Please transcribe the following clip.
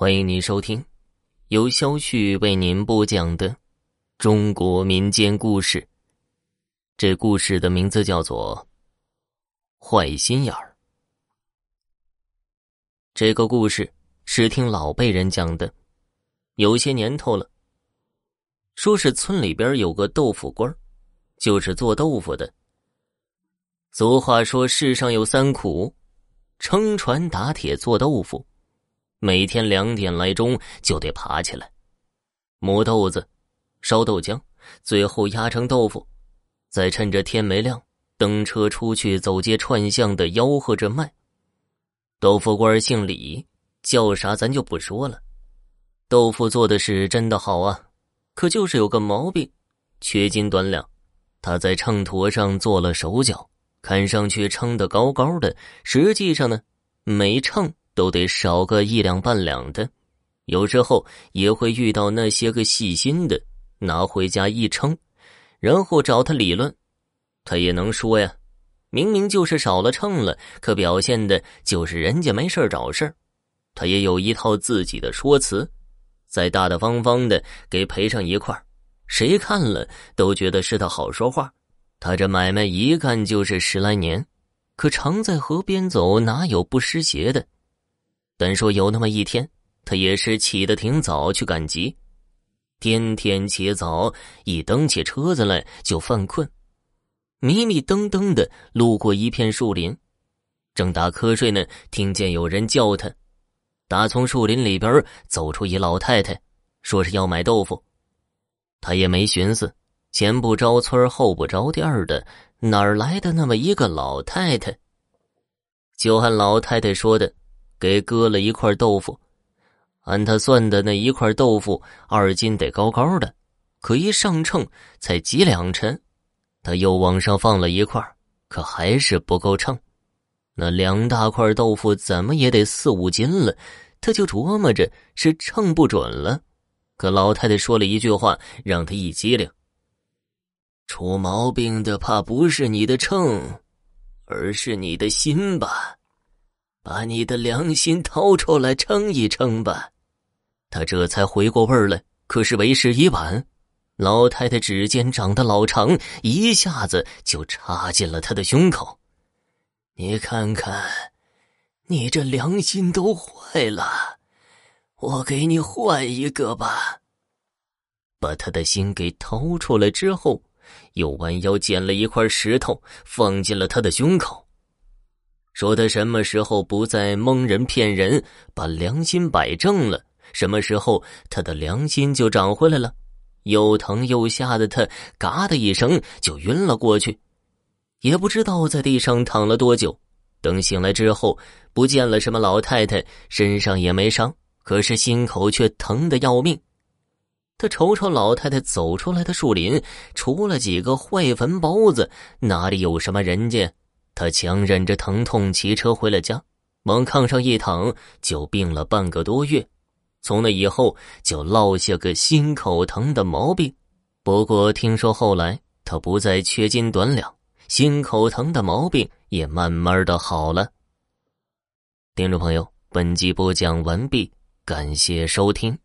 欢迎您收听由肖旭为您播讲的中国民间故事。这故事的名字叫做《坏心眼儿》。这个故事是听老辈人讲的，有些年头了。说是村里边有个豆腐官就是做豆腐的。俗话说：“世上有三苦，撑船打铁做豆腐。”每天两点来钟就得爬起来，磨豆子、烧豆浆，最后压成豆腐，再趁着天没亮登车出去走街串巷的吆喝着卖。豆腐官姓李，叫啥咱就不说了。豆腐做的是真的好啊，可就是有个毛病，缺斤短两。他在秤砣上做了手脚，看上去称得高高的，实际上呢，没秤。都得少个一两半两的，有时候也会遇到那些个细心的，拿回家一称，然后找他理论，他也能说呀，明明就是少了秤了，可表现的就是人家没事找事，他也有一套自己的说辞，再大大方方的给赔上一块谁看了都觉得是他好说话。他这买卖一干就是十来年，可常在河边走，哪有不湿鞋的？但说有那么一天，他也是起得挺早去赶集，天天起早，一蹬起车子来就犯困，迷迷瞪瞪的路过一片树林，正打瞌睡呢，听见有人叫他，打从树林里边走出一老太太，说是要买豆腐，他也没寻思，前不着村后不着店的，哪儿来的那么一个老太太？就按老太太说的。给割了一块豆腐，按他算的那一块豆腐二斤得高高的，可一上秤才几两沉。他又往上放了一块，可还是不够称。那两大块豆腐怎么也得四五斤了，他就琢磨着是称不准了。可老太太说了一句话，让他一激灵：出毛病的怕不是你的秤，而是你的心吧。把你的良心掏出来称一称吧，他这才回过味儿来。可是为时已晚，老太太指尖长得老长，一下子就插进了他的胸口。你看看，你这良心都坏了，我给你换一个吧。把他的心给掏出来之后，又弯腰捡了一块石头，放进了他的胸口。说他什么时候不再蒙人骗人，把良心摆正了，什么时候他的良心就长回来了。又疼又吓得他嘎的一声就晕了过去，也不知道在地上躺了多久。等醒来之后，不见了什么老太太，身上也没伤，可是心口却疼得要命。他瞅瞅老太太走出来的树林，除了几个坏坟包子，哪里有什么人家？他强忍着疼痛骑车回了家，往炕上一躺就病了半个多月。从那以后就落下个心口疼的毛病。不过听说后来他不再缺斤短两，心口疼的毛病也慢慢的好了。听众朋友，本集播讲完毕，感谢收听。